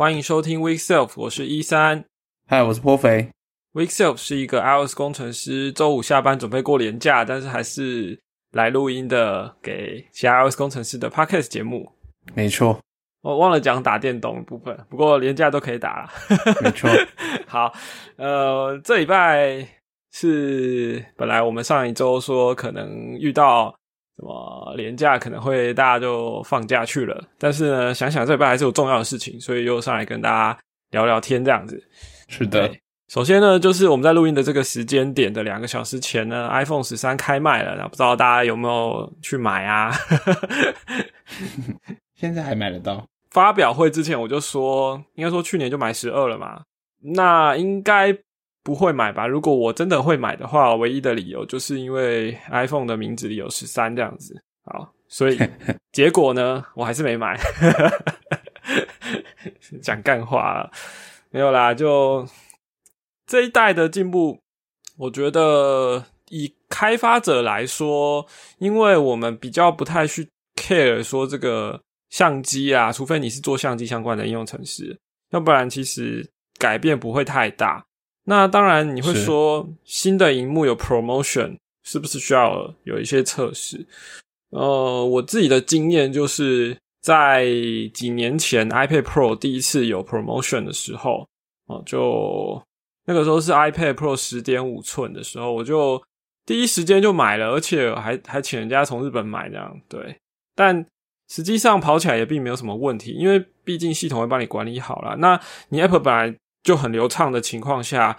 欢迎收听 Week Self，我是一三。嗨，我是波肥。Week Self 是一个 iOS 工程师，周五下班准备过年假，但是还是来录音的，给其他 iOS 工程师的 Podcast 节目。没错，我忘了讲打电动部分，不过年假都可以打了。没错。好，呃，这礼拜是本来我们上一周说可能遇到。什么年假可能会大家就放假去了，但是呢，想想这礼拜还是有重要的事情，所以又上来跟大家聊聊天这样子。是的，首先呢，就是我们在录音的这个时间点的两个小时前呢，iPhone 十三开卖了，那不知道大家有没有去买啊？现在还买得到？发表会之前我就说，应该说去年就买十二了嘛，那应该。不会买吧？如果我真的会买的话，唯一的理由就是因为 iPhone 的名字里有十三这样子。好，所以结果呢，我还是没买。讲干话没有啦，就这一代的进步，我觉得以开发者来说，因为我们比较不太去 care 说这个相机啊，除非你是做相机相关的应用程式，要不然其实改变不会太大。那当然，你会说新的荧幕有 promotion，是不是需要有一些测试？呃，我自己的经验就是在几年前 iPad Pro 第一次有 promotion 的时候，哦，就那个时候是 iPad Pro 十点五寸的时候，我就第一时间就买了，而且还还请人家从日本买这样。对，但实际上跑起来也并没有什么问题，因为毕竟系统会帮你管理好了。那你 Apple 本来。就很流畅的情况下，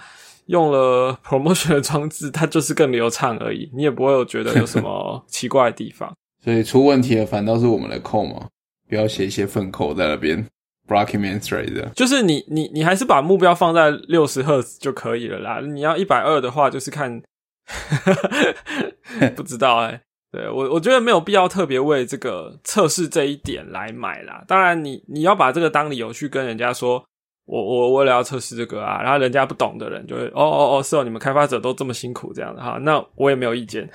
用了 promotion 的装置，它就是更流畅而已，你也不会有觉得有什么 奇怪的地方。所以出问题的反倒是我们的扣嘛，不要写一些粪扣在那边 blocking m a n t r a d 的。就是你你你还是把目标放在六十赫兹就可以了啦。你要一百二的话，就是看 不知道哎。对我我觉得没有必要特别为这个测试这一点来买啦。当然，你你要把这个当理由去跟人家说。我我为了要测试这个啊，然后人家不懂的人就会哦哦哦，是哦，你们开发者都这么辛苦这样的哈，那我也没有意见。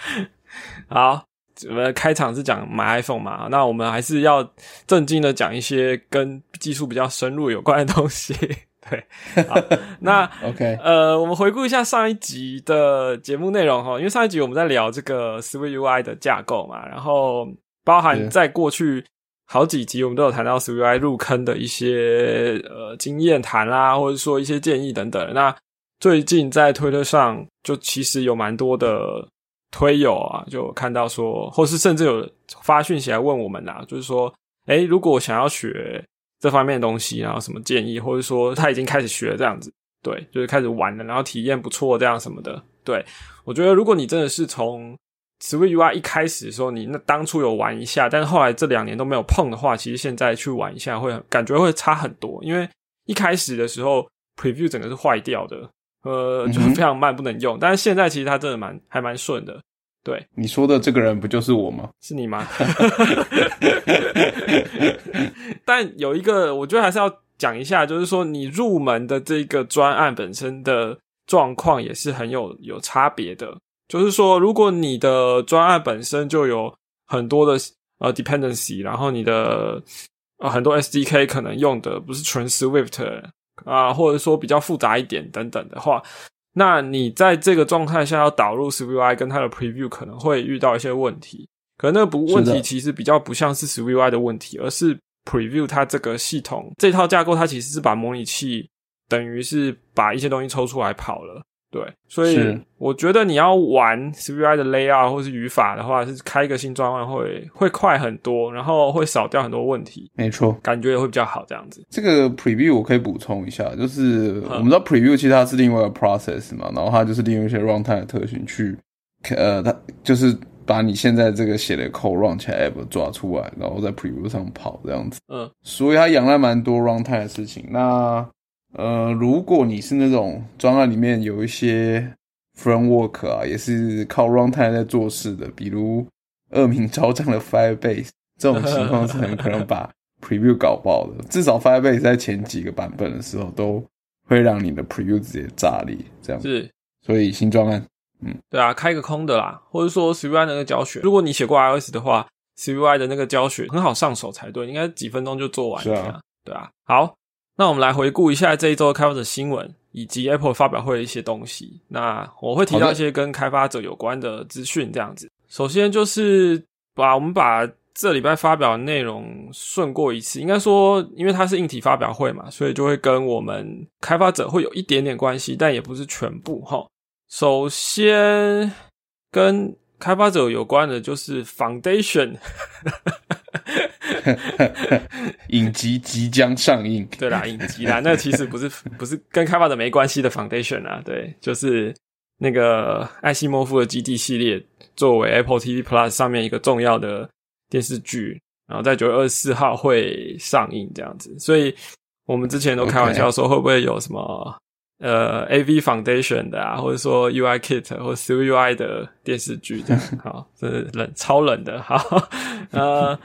好，我们开场是讲买 iPhone 嘛，那我们还是要正经的讲一些跟技术比较深入有关的东西。对，好，那 OK，呃，我们回顾一下上一集的节目内容哈，因为上一集我们在聊这个 Swift UI 的架构嘛，然后包含在过去。好几集我们都有谈到 SUI 入坑的一些呃经验谈啦，或者说一些建议等等。那最近在推特上就其实有蛮多的推友啊，就看到说，或是甚至有发讯息来问我们啊，就是说，诶，如果想要学这方面的东西，然后什么建议，或者说他已经开始学这样子，对，就是开始玩了，然后体验不错这样什么的。对我觉得，如果你真的是从 SwiftUI 一开始的时候，你那当初有玩一下，但是后来这两年都没有碰的话，其实现在去玩一下会感觉会差很多。因为一开始的时候 Preview 整个是坏掉的，呃，就是非常慢，不能用。但是现在其实它真的蛮还蛮顺的。对，你说的这个人不就是我吗？是你吗？但有一个，我觉得还是要讲一下，就是说你入门的这个专案本身的状况也是很有有差别的。就是说，如果你的专案本身就有很多的呃 dependency，然后你的呃很多 SDK 可能用的不是纯 Swift 啊，或者说比较复杂一点等等的话，那你在这个状态下要导入 SwiftUI 跟它的 Preview 可能会遇到一些问题。可能那个不问题其实比较不像是 SwiftUI 的问题，而是 Preview 它这个系统这套架构，它其实是把模拟器等于是把一些东西抽出来跑了。对，所以我觉得你要玩 SwiftUI 的 layout 或是语法的话，是开一个新专案会会快很多，然后会少掉很多问题。没错，感觉也会比较好这样子。这个 Preview 我可以补充一下，就是我们知道 Preview 其实它是另外一个 process 嘛，然后它就是利用一些 runtime 的特性去，呃，它就是把你现在这个写的 code run 起来 app 抓出来，然后在 Preview 上跑这样子。嗯，所以它养了蛮多 runtime 的事情。那呃，如果你是那种专案里面有一些 framework 啊，也是靠 runtime 在做事的，比如恶名昭彰的 Firebase，这种情况是很可能把 preview 搞爆的。至少 Firebase 在前几个版本的时候，都会让你的 preview 直接炸裂。这样是，所以新专案，嗯，对啊，开个空的啦，或者说 SwiftUI 那个教学，如果你写过 iOS 的话，SwiftUI 的那个教学很好上手才对，应该几分钟就做完。是啊。对啊。好，那我们来回顾一下这一周开发者新闻以及 Apple 发表会的一些东西。那我会提到一些跟开发者有关的资讯，这样子。首先就是把我们把这礼拜发表的内容顺过一次，应该说，因为它是硬体发表会嘛，所以就会跟我们开发者会有一点点关系，但也不是全部哈。首先跟开发者有关的就是 Foundation，影集即将上映。对啦，影集啦，那其实不是不是跟开发者没关系的 Foundation 啊，对，就是那个艾西莫夫的基地系列，作为 Apple TV Plus 上面一个重要的电视剧，然后在九月二十四号会上映这样子，所以我们之前都开玩笑说会不会有什么。呃，A V Foundation 的啊，或者说 U I Kit 或 C U I 的电视剧这样，好，这是冷超冷的，好，呃，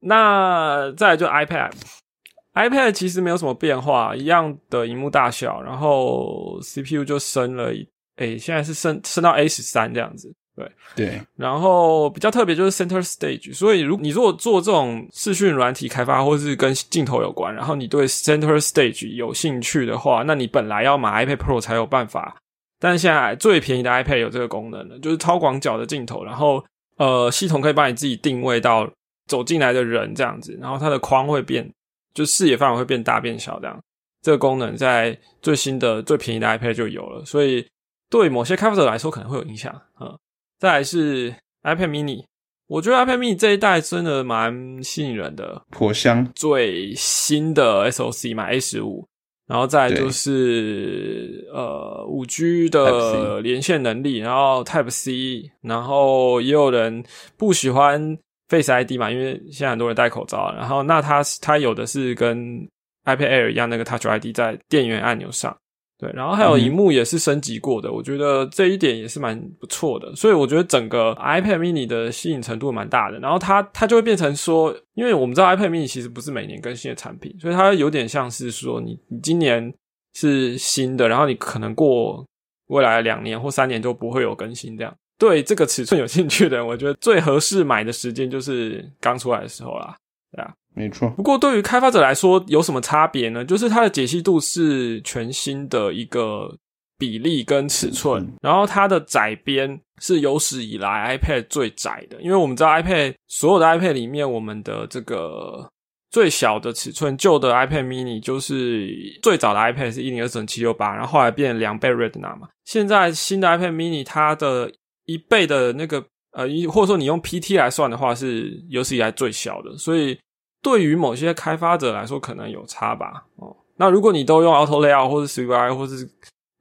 那再来就 iPad，iPad 其实没有什么变化，一样的荧幕大小，然后 C P U 就升了，诶，现在是升升到 A 十三这样子。对对，然后比较特别就是 Center Stage，所以如你如果做这种视讯软体开发，或是跟镜头有关，然后你对 Center Stage 有兴趣的话，那你本来要买 iPad Pro 才有办法。但是现在最便宜的 iPad 有这个功能了，就是超广角的镜头，然后呃系统可以帮你自己定位到走进来的人这样子，然后它的框会变，就视野范围会变大变小这样。这个功能在最新的最便宜的 iPad 就有了，所以对某些开发者来说可能会有影响啊。再来是 iPad Mini，我觉得 iPad Mini 这一代真的蛮吸引人的，颇香。最新的 SOC 嘛，A 十五，然后再就是呃五 G 的连线能力，然后 Type C，然后也有人不喜欢 Face ID 嘛，因为现在很多人戴口罩，然后那它它有的是跟 iPad Air 一样，那个 Touch ID 在电源按钮上。对，然后还有荧幕也是升级过的，我觉得这一点也是蛮不错的，所以我觉得整个 iPad Mini 的吸引程度蛮大的。然后它它就会变成说，因为我们知道 iPad Mini 其实不是每年更新的产品，所以它有点像是说，你你今年是新的，然后你可能过未来两年或三年都不会有更新这样。对这个尺寸有兴趣的人，我觉得最合适买的时间就是刚出来的时候啦，对啊。没错，不过对于开发者来说有什么差别呢？就是它的解析度是全新的一个比例跟尺寸，然后它的窄边是有史以来 iPad 最窄的。因为我们知道 iPad 所有的 iPad 里面，我们的这个最小的尺寸，旧的 iPad Mini 就是最早的 iPad 是一零二乘七六八，然后后来变两倍 Retina 嘛。现在新的 iPad Mini 它的一倍的那个呃，或者说你用 PT 来算的话，是有史以来最小的，所以。对于某些开发者来说，可能有差吧。哦，那如果你都用 Auto Layout 或者 CVI 或是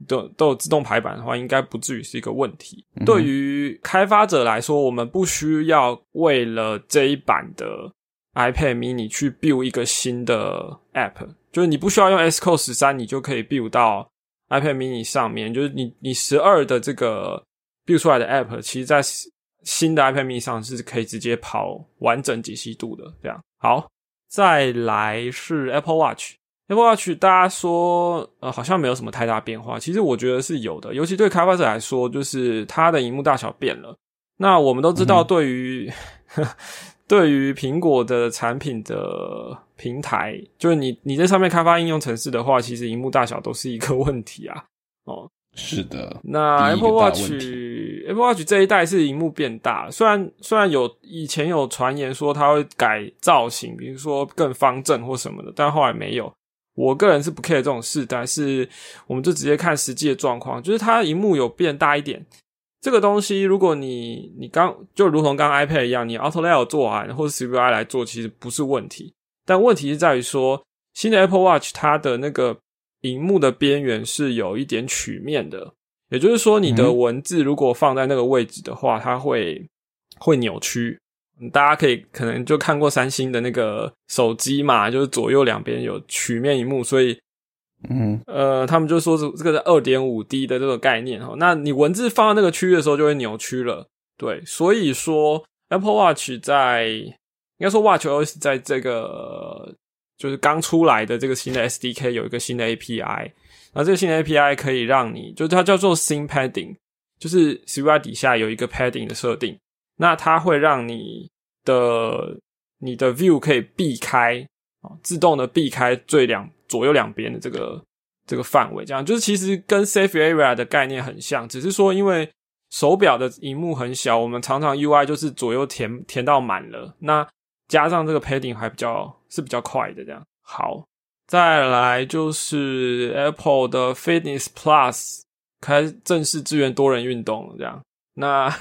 都都有自动排版的话，应该不至于是一个问题。对于开发者来说，我们不需要为了这一版的 iPad Mini 去 build 一个新的 App，就是你不需要用 S Code 十三，你就可以 build 到 iPad Mini 上面。就是你你十二的这个 build 出来的 App，其实在新的 iPad Mini 上是可以直接跑完整解析度的，这样。好，再来是 Apple Watch。Apple Watch 大家说呃好像没有什么太大变化，其实我觉得是有的，尤其对开发者来说，就是它的荧幕大小变了。那我们都知道，对于 对于苹果的产品的平台，就是你你在上面开发应用程式的话，其实荧幕大小都是一个问题啊。哦。是的，那 Apple Watch Apple Watch 这一代是荧幕变大，虽然虽然有以前有传言说它会改造型，比如说更方正或什么的，但后来没有。我个人是不 care 这种事，但是我们就直接看实际的状况，就是它荧幕有变大一点。这个东西，如果你你刚就如同刚 iPad 一样，你 Auto Layout 做完或者 CVI 来做，其实不是问题。但问题是在于说，新的 Apple Watch 它的那个。荧幕的边缘是有一点曲面的，也就是说，你的文字如果放在那个位置的话，它会会扭曲。大家可以可能就看过三星的那个手机嘛，就是左右两边有曲面荧幕，所以，嗯，呃，他们就说是这个是二点五 D 的这个概念哈。那你文字放在那个区域的时候，就会扭曲了。对，所以说 Apple Watch 在应该说 Watch OS 在这个。就是刚出来的这个新的 SDK 有一个新的 API，那这个新的 API 可以让你，就它叫做 Scene Padding，就是 CVI 底下有一个 Padding 的设定，那它会让你的你的 View 可以避开啊，自动的避开最两左右两边的这个这个范围，这样就是其实跟 Safe Area 的概念很像，只是说因为手表的荧幕很小，我们常常 UI 就是左右填填到满了，那加上这个 Padding 还比较是比较快的这样。好，再来就是 Apple 的 Fitness Plus 开正式支援多人运动这样。那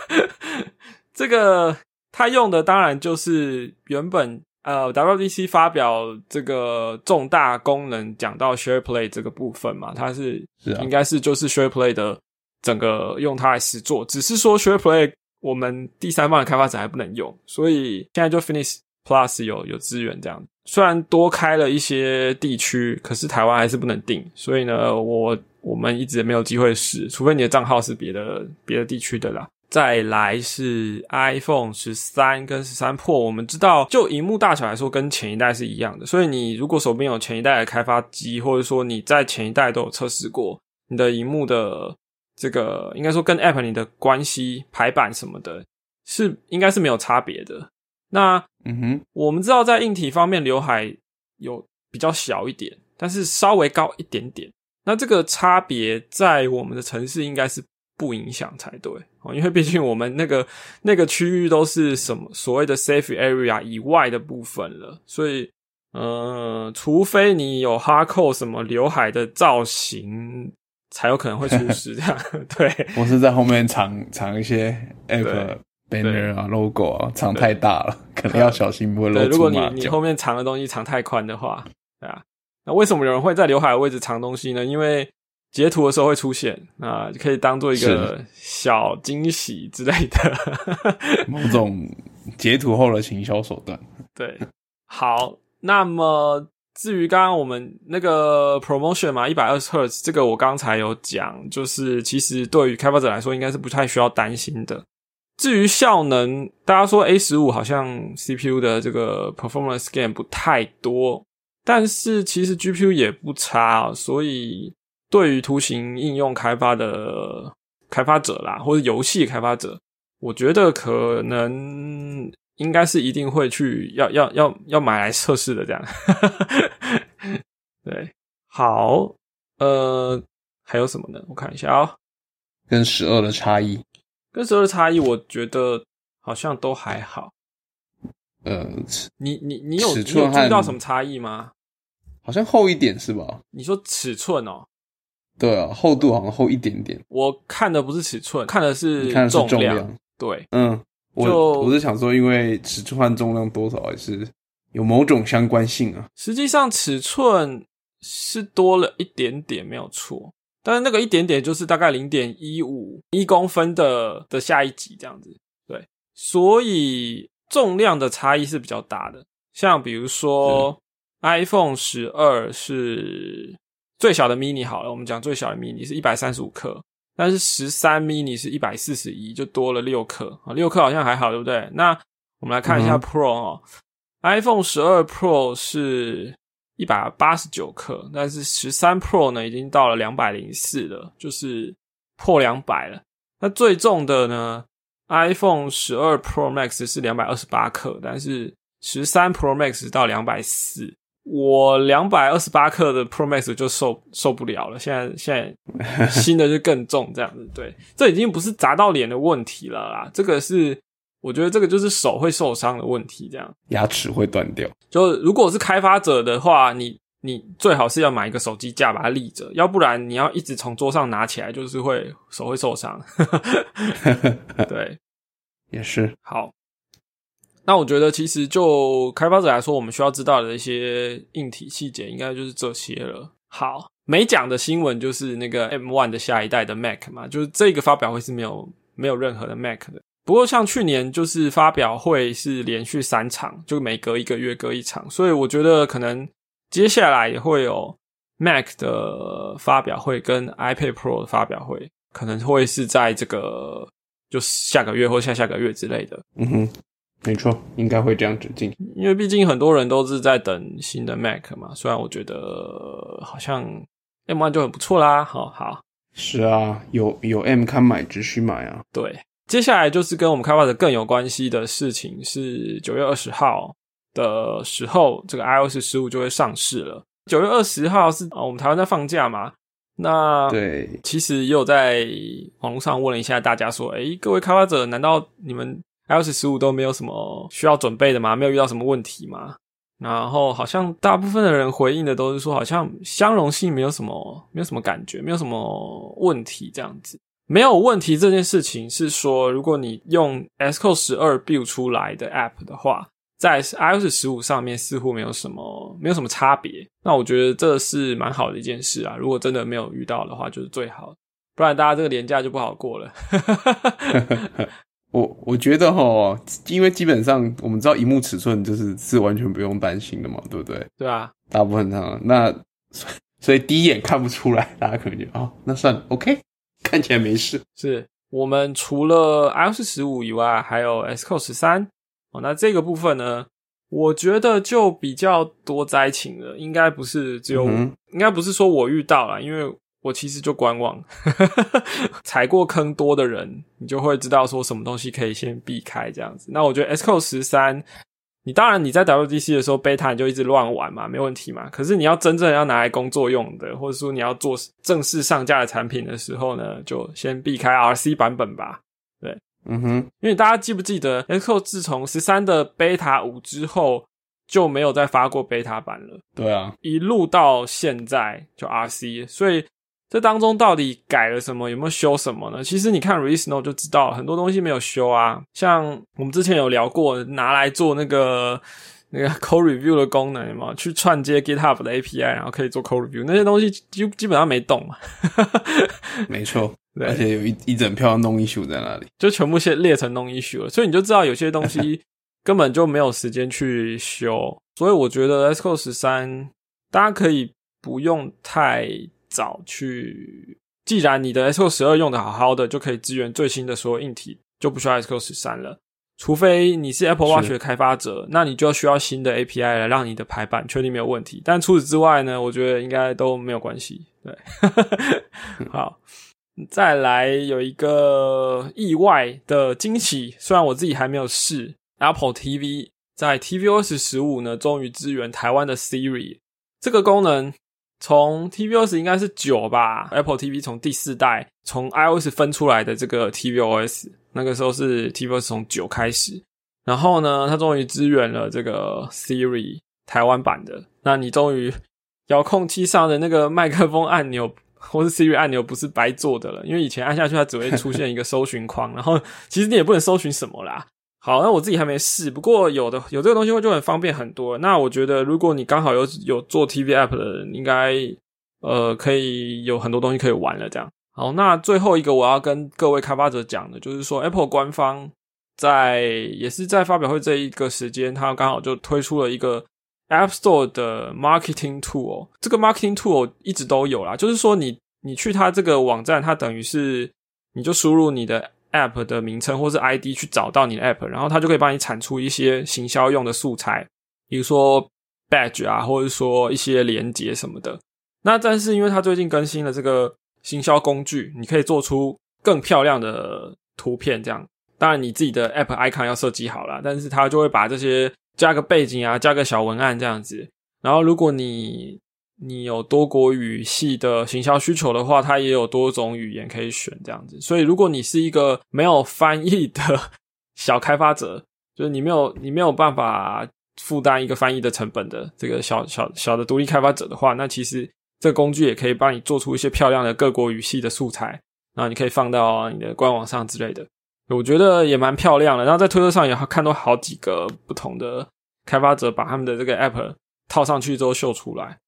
这个他用的当然就是原本呃 WDC 发表这个重大功能讲到 Share Play 这个部分嘛，它是应该是就是 Share Play 的整个用它来实做，只是说 Share Play 我们第三方的开发者还不能用，所以现在就 Finish Plus 有有资源这样，虽然多开了一些地区，可是台湾还是不能定，所以呢我。我们一直没有机会试，除非你的账号是别的别的地区的啦。再来是 iPhone 十三跟十三 Pro，我们知道就荧幕大小来说，跟前一代是一样的。所以你如果手边有前一代的开发机，或者说你在前一代都有测试过，你的荧幕的这个应该说跟 App 你的关系排版什么的，是应该是没有差别的。那嗯哼，我们知道在硬体方面，刘海有比较小一点，但是稍微高一点点。那这个差别在我们的城市应该是不影响才对哦，因为毕竟我们那个那个区域都是什么所谓的 safe area 以外的部分了，所以呃，除非你有哈扣什么刘海的造型，才有可能会出事这样。对，我是在后面藏藏一些 app banner 啊 logo 啊，藏太大了，可能要小心不会露出如果你你后面藏的东西藏太宽的话，对啊。那为什么有人会在刘海的位置藏东西呢？因为截图的时候会出现，啊，可以当做一个小惊喜之类的，某种截图后的行销手段。对，好，那么至于刚刚我们那个 promotion 嘛，一百二十赫兹，这个我刚才有讲，就是其实对于开发者来说，应该是不太需要担心的。至于效能，大家说 A 十五好像 CPU 的这个 performance gain 不太多。但是其实 GPU 也不差，所以对于图形应用开发的开发者啦，或者游戏开发者，我觉得可能应该是一定会去要要要要买来测试的这样。对，好，呃，还有什么呢？我看一下啊，跟十二的差异，跟十二的差异，我觉得好像都还好。呃，你你你有你有注意到什么差异吗？好像厚一点是吧？你说尺寸哦？对啊，厚度好像厚一点点。我看的不是尺寸，看的是重量。对，嗯，我我是想说，因为尺寸和重量多少还是有某种相关性啊。实际上尺寸是多了一点点，没有错。但是那个一点点就是大概零点一五一公分的的下一级这样子。对，所以。重量的差异是比较大的，像比如说 iPhone 十二是最小的 mini 好了，我们讲最小的 mini 是一百三十五克，但是十三 mini 是一百四十一，就多了六克啊，六克好像还好，对不对？那我们来看一下 Pro 哦，iPhone 十二 Pro 是一百八十九克，但是十三 Pro 呢已经到了两百零四了，就是破两百了。那最重的呢？iPhone 十二 Pro Max 是两百二十八克，但是十三 Pro Max 到两百四，我两百二十八克的 Pro Max 就受受不了了。现在现在 新的就更重，这样子，对，这已经不是砸到脸的问题了啦，这个是我觉得这个就是手会受伤的问题，这样牙齿会断掉。就如果是开发者的话，你你最好是要买一个手机架把它立着，要不然你要一直从桌上拿起来，就是会手会受伤。对。也是好，那我觉得其实就开发者来说，我们需要知道的一些硬体细节，应该就是这些了。好，没讲的新闻就是那个 M One 的下一代的 Mac 嘛，就是这个发表会是没有没有任何的 Mac 的。不过像去年就是发表会是连续三场，就每隔一个月隔一场，所以我觉得可能接下来也会有 Mac 的发表会跟 iPad Pro 的发表会，可能会是在这个。就下个月或下下个月之类的，嗯哼，没错，应该会这样子进，因为毕竟很多人都是在等新的 Mac 嘛。虽然我觉得好像 M One 就很不错啦，好好，是啊，有有 M 看买，只需买啊。对，接下来就是跟我们开发者更有关系的事情，是九月二十号的时候，这个 iOS 十五就会上市了。九月二十号是啊，我们台湾在放假嘛？那对，其实也有在网络上问了一下大家，说：“哎，各位开发者，难道你们 iOS 十五都没有什么需要准备的吗？没有遇到什么问题吗？”然后好像大部分的人回应的都是说，好像相容性没有什么，没有什么感觉，没有什么问题这样子。没有问题这件事情是说，如果你用 Xcode 十二 build 出来的 App 的话，在 iOS 十五上面似乎没有什么，没有什么差别。那我觉得这是蛮好的一件事啊。如果真的没有遇到的话，就是最好，不然大家这个年假就不好过了。我我觉得哈，因为基本上我们知道荧幕尺寸就是是完全不用担心的嘛，对不对？对啊，大部分上那所以第一眼看不出来，大家可能就哦，那算了，OK。看起来没事。是我们除了 iOS 十五以外，还有 Xcode 十三哦。那这个部分呢，我觉得就比较多灾情了。应该不是只有，应该不是说我遇到了，因为我其实就观望，踩过坑多的人，你就会知道说什么东西可以先避开这样子。那我觉得 Xcode 十三。你当然你在 WDC 的时候，beta 你就一直乱玩嘛，没问题嘛。可是你要真正要拿来工作用的，或者说你要做正式上架的产品的时候呢，就先避开 RC 版本吧。对，嗯哼，因为大家记不记得，Xcode 自从十三的 beta 五之后就没有再发过 beta 版了。对啊，一路到现在就 RC，所以。这当中到底改了什么？有没有修什么呢？其实你看 release note 就知道，很多东西没有修啊。像我们之前有聊过，拿来做那个那个 code review 的功能嘛，去串接 GitHub 的 API，然后可以做 code review，那些东西基基本上没动嘛。没错，而且有一一整票 non issue 在那里，就全部先列成 non issue 了。所以你就知道有些东西 根本就没有时间去修。所以我觉得 S Code 十三大家可以不用太。早去，既然你的 Xcode 十二用的好好的，就可以支援最新的所有硬体，就不需要 Xcode 十三了。除非你是 Apple Watch 的开发者，那你就需要新的 API 来让你的排版确定没有问题。但除此之外呢，我觉得应该都没有关系。对，好，再来有一个意外的惊喜，虽然我自己还没有试 Apple TV，在 tvOS 十五呢，终于支援台湾的 Siri 这个功能。从 tvOS 应该是九吧，Apple TV 从第四代从 iOS 分出来的这个 tvOS，那个时候是 tvOS 从九开始，然后呢，它终于支援了这个 Siri 台湾版的。那你终于遥控器上的那个麦克风按钮或是 Siri 按钮不是白做的了，因为以前按下去它只会出现一个搜寻框，然后其实你也不能搜寻什么啦。好，那我自己还没试，不过有的有这个东西会就很方便很多。那我觉得，如果你刚好有有做 TV app 的人，应该呃可以有很多东西可以玩了。这样好，那最后一个我要跟各位开发者讲的，就是说 Apple 官方在也是在发表会这一个时间，它刚好就推出了一个 App Store 的 Marketing Tool。这个 Marketing Tool 一直都有啦，就是说你你去它这个网站，它等于是你就输入你的。App 的名称或是 ID 去找到你的 App，然后它就可以帮你产出一些行销用的素材，比如说 Badge 啊，或者说一些连接什么的。那但是因为它最近更新了这个行销工具，你可以做出更漂亮的图片。这样，当然你自己的 App icon 要设计好了，但是它就会把这些加个背景啊，加个小文案这样子。然后如果你你有多国语系的行销需求的话，它也有多种语言可以选，这样子。所以，如果你是一个没有翻译的小开发者，就是你没有你没有办法负担一个翻译的成本的这个小小小的独立开发者的话，那其实这个工具也可以帮你做出一些漂亮的各国语系的素材，然后你可以放到你的官网上之类的。我觉得也蛮漂亮的。然后在推特上也看到好几个不同的开发者把他们的这个 app 套上去之后秀出来。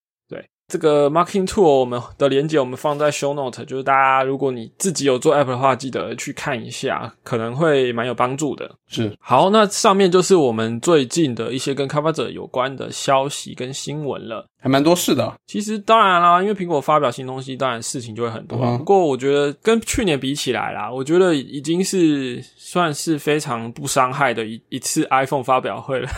这个 marketing tool 我们的连接我们放在 show note，就是大家如果你自己有做 app 的话，记得去看一下，可能会蛮有帮助的。是，好，那上面就是我们最近的一些跟开发者有关的消息跟新闻了。还蛮多事的，其实当然啦，因为苹果发表新东西，当然事情就会很多。不过我觉得跟去年比起来啦，我觉得已经是算是非常不伤害的一一次 iPhone 发表会了。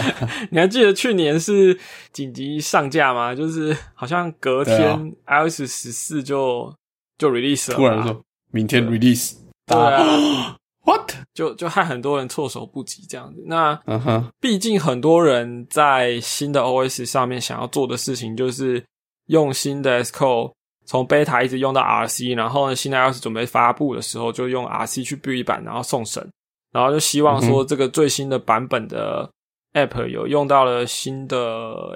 你还记得去年是紧急上架吗？就是好像隔天 iOS 十四就就 release 了，突然说明天 release，对啊，What？就就害很多人措手不及这样子。那嗯哼，毕竟很多人在新的 OS 上面想要做的事情，就是用新的 Xcode 从 Beta 一直用到 RC，然后呢，现在要是准备发布的时候，就用 RC 去 build 一版，然后送审，然后就希望说这个最新的版本的 App 有用到了新的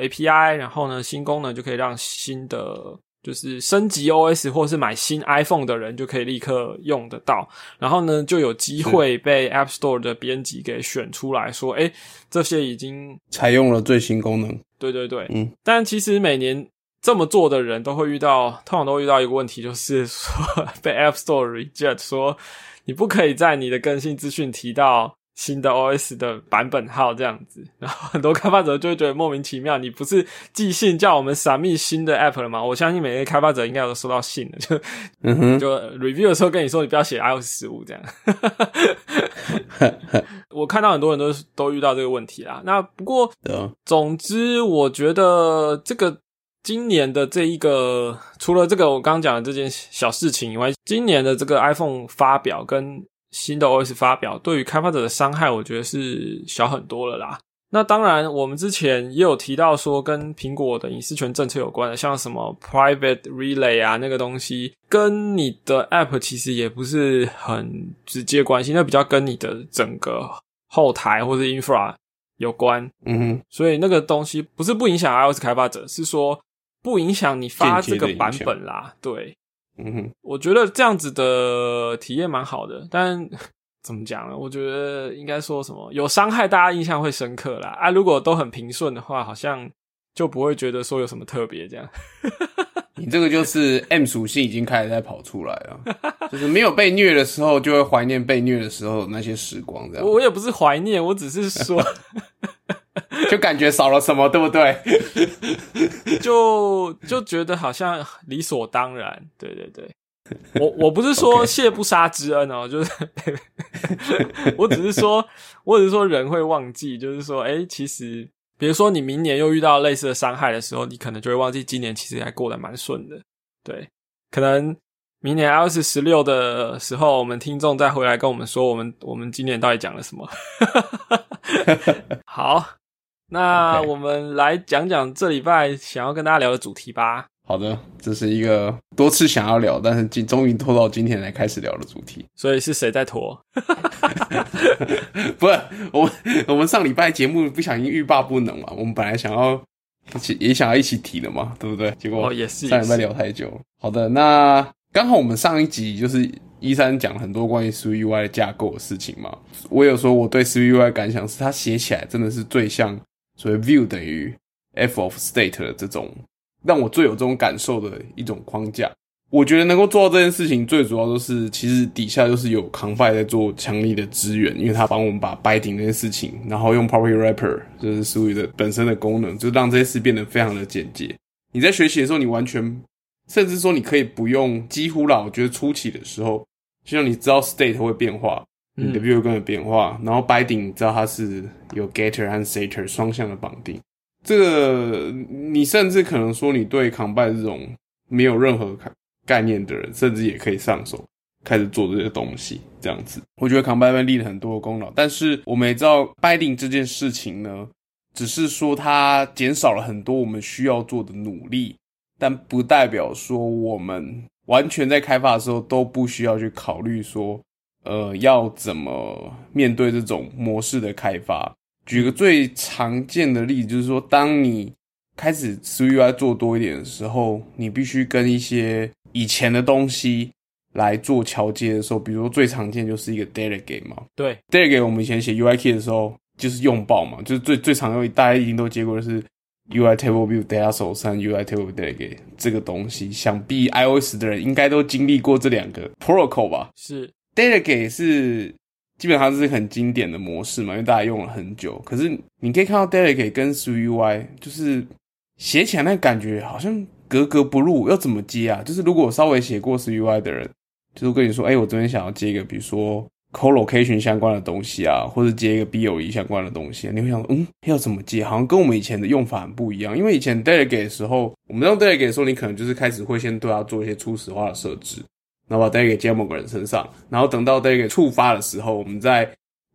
API，然后呢，新功能就可以让新的就是升级 OS 或是买新 iPhone 的人就可以立刻用得到，然后呢，就有机会被 App Store 的编辑给选出来说，哎，这些已经采用了最新功能。对对对，嗯，但其实每年这么做的人都会遇到，通常都会遇到一个问题，就是说 被 App Store reject，说你不可以在你的更新资讯提到。新的 OS 的版本号这样子，然后很多开发者就会觉得莫名其妙。你不是寄信叫我们闪密新的 App 了吗？我相信每个开发者应该都收到信了，就嗯哼，就 review 的时候跟你说，你不要写 iOS 十五这样。我看到很多人都都遇到这个问题啦。那不过，总之我觉得这个今年的这一个，除了这个我刚刚讲的这件小事情以外，今年的这个 iPhone 发表跟新的 OS 发表对于开发者的伤害，我觉得是小很多了啦。那当然，我们之前也有提到说，跟苹果的隐私权政策有关的，像什么 Private Relay 啊，那个东西跟你的 App 其实也不是很直接关系，那比较跟你的整个后台或者 Infra 有关。嗯哼，所以那个东西不是不影响 iOS 开发者，是说不影响你发这个版本啦。对。嗯哼，我觉得这样子的体验蛮好的，但 怎么讲呢？我觉得应该说什么有伤害，大家印象会深刻啦。啊，如果都很平顺的话，好像就不会觉得说有什么特别这样。你这个就是 M 属性已经开始在跑出来了，就是没有被虐的时候，就会怀念被虐的时候那些时光。这样，我也不是怀念，我只是说。就感觉少了什么，对不对？就就觉得好像理所当然，对对对。我我不是说 谢不杀之恩哦，就是我只是说，我只是说人会忘记，就是说，哎，其实，比如说你明年又遇到类似的伤害的时候，你可能就会忘记今年其实还过得蛮顺的。对，可能明年 iOS 十六的时候，我们听众再回来跟我们说，我们我们今年到底讲了什么？好。那我们来讲讲这礼拜想要跟大家聊的主题吧。好的，这是一个多次想要聊，但是今终于拖到今天来开始聊的主题。所以是谁在拖？不是我们，我们上礼拜节目不小心欲罢不能嘛。我们本来想要一起也想要一起提的嘛，对不对？结果也是上礼拜聊太久。好的，那刚好我们上一集就是一三讲很多关于 s UI 的架构的事情嘛。我有说我对 s UI 感想是，它写起来真的是最像。所以 view 等于 f of state 的这种，让我最有这种感受的一种框架。我觉得能够做到这件事情，最主要都是其实底下就是有 confi 在做强力的支援，因为他帮我们把 binding 这件事情，然后用 property wrapper 就是属于的本身的功能，就让这些事变得非常的简洁。你在学习的时候，你完全甚至说你可以不用，几乎啦，我觉得初期的时候，就像你知道 state 会变化。你的 view 更有变化，然后 binding 知道它是有 getter 和 setter 双向的绑定。这个你甚至可能说，你对 combine 这种没有任何概念的人，甚至也可以上手开始做这些东西。这样子，我觉得 combine 立了很多的功劳。但是我们也知道 binding 这件事情呢，只是说它减少了很多我们需要做的努力，但不代表说我们完全在开发的时候都不需要去考虑说。呃，要怎么面对这种模式的开发？举个最常见的例子，就是说，当你开始 UI 做多一点的时候，你必须跟一些以前的东西来做桥接的时候，比如说最常见就是一个 delegate 嘛。对，delegate 我们以前写 UI key 的时候就是用爆嘛，就是最最常用，大家已经都接过的是 UI table view data source 和 UI table delegate 这个东西，想必 iOS 的人应该都经历过这两个 protocol 吧？是。Delegate 是基本上是很经典的模式嘛，因为大家用了很久。可是你可以看到 Delegate 跟 SwiftUI 就是写起来那感觉好像格格不入，要怎么接啊？就是如果稍微写过 SUI 的人，就是跟你说，哎，我这边想要接一个，比如说 Colocation 相关的东西啊，或者接一个 BOE 相关的东西，你会想，嗯，要怎么接？好像跟我们以前的用法很不一样。因为以前 Delegate 的时候，我们用 Delegate 的时候，你可能就是开始会先对它做一些初始化的设置。然后把 data 给接到某个人身上，然后等到 data 给触发的时候，我们再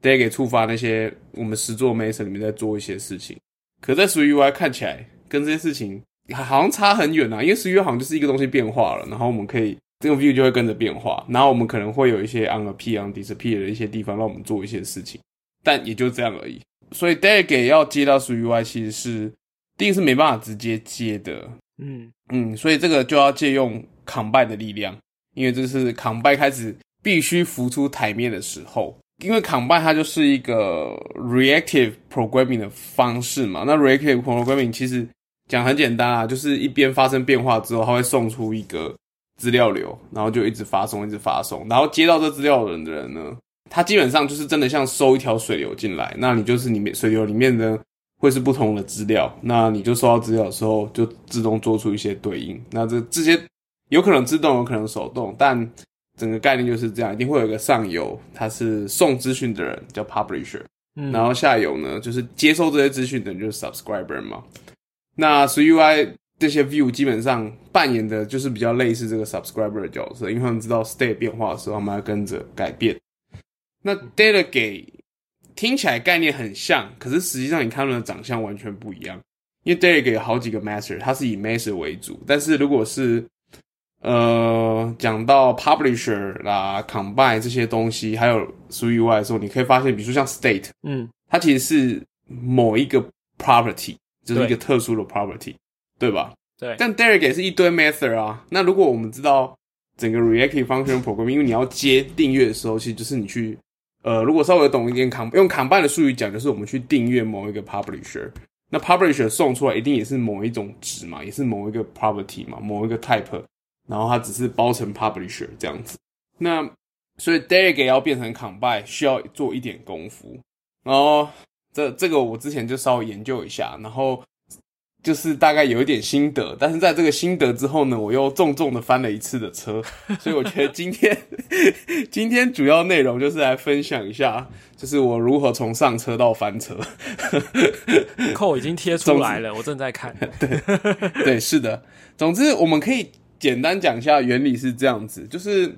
data 给触发那些我们实做 Mason 里面在做一些事情。可在 s w UI 看起来跟这些事情好像差很远啊，因为 s w UI 好像就是一个东西变化了，然后我们可以这个 view 就会跟着变化，然后我们可能会有一些 on appear on disappear 的一些地方让我们做一些事情，但也就这样而已。所以 data 给要接到 s w UI 其实是第一个是没办法直接接的，嗯嗯，所以这个就要借用 combine 的力量，因为这是 combine 开始必须浮出台面的时候。因为 combine 它就是一个 reactive programming 的方式嘛，那 reactive programming 其实讲很简单啊，就是一边发生变化之后，它会送出一个资料流，然后就一直发送，一直发送，然后接到这资料的人的人呢，他基本上就是真的像收一条水流进来，那你就是里面水流里面呢会是不同的资料，那你就收到资料的时候就自动做出一些对应，那这这些有可能自动，有可能手动，但整个概念就是这样，一定会有一个上游，他是送资讯的人叫 publisher，嗯，然后下游呢就是接收这些资讯的人就是 subscriber 嘛。那 s u i 这些 view 基本上扮演的就是比较类似这个 subscriber 的角色，因为他们知道 state 变化的时候，他们要跟着改变。那 data 给听起来概念很像，可是实际上你看他们的长相完全不一样，因为 data 给有好几个 master，它是以 master 为主，但是如果是呃，讲到 publisher 啦、combine 这些东西，还有俗以外的时候，你可以发现，比如说像 state，嗯，它其实是某一个 property，就是一个特殊的 property，对,吧？对。但 Derek 也是一堆 method 啊。那如果我们知道整个 reactive function program，因为你要接订阅的时候，其实就是你去，呃，如果稍微懂一点 com 用 combine 的术语讲，就是我们去订阅某一个 publisher。那 publisher 送出来一定也是某一种值嘛，也是某一个 property 嘛，某一个 type。然后它只是包成 publisher 这样子。那所以 delegate 要变成 combine 需要做一点功夫，然后这这个我之前就稍微研究一下，然后就是大概有一点心得，但是在这个心得之后呢，我又重重的翻了一次的车，所以我觉得今天 今天主要内容就是来分享一下，就是我如何从上车到翻车。扣已经贴出来了，我正在看。对，是的。总之，我们可以简单讲一下原理是这样子，就是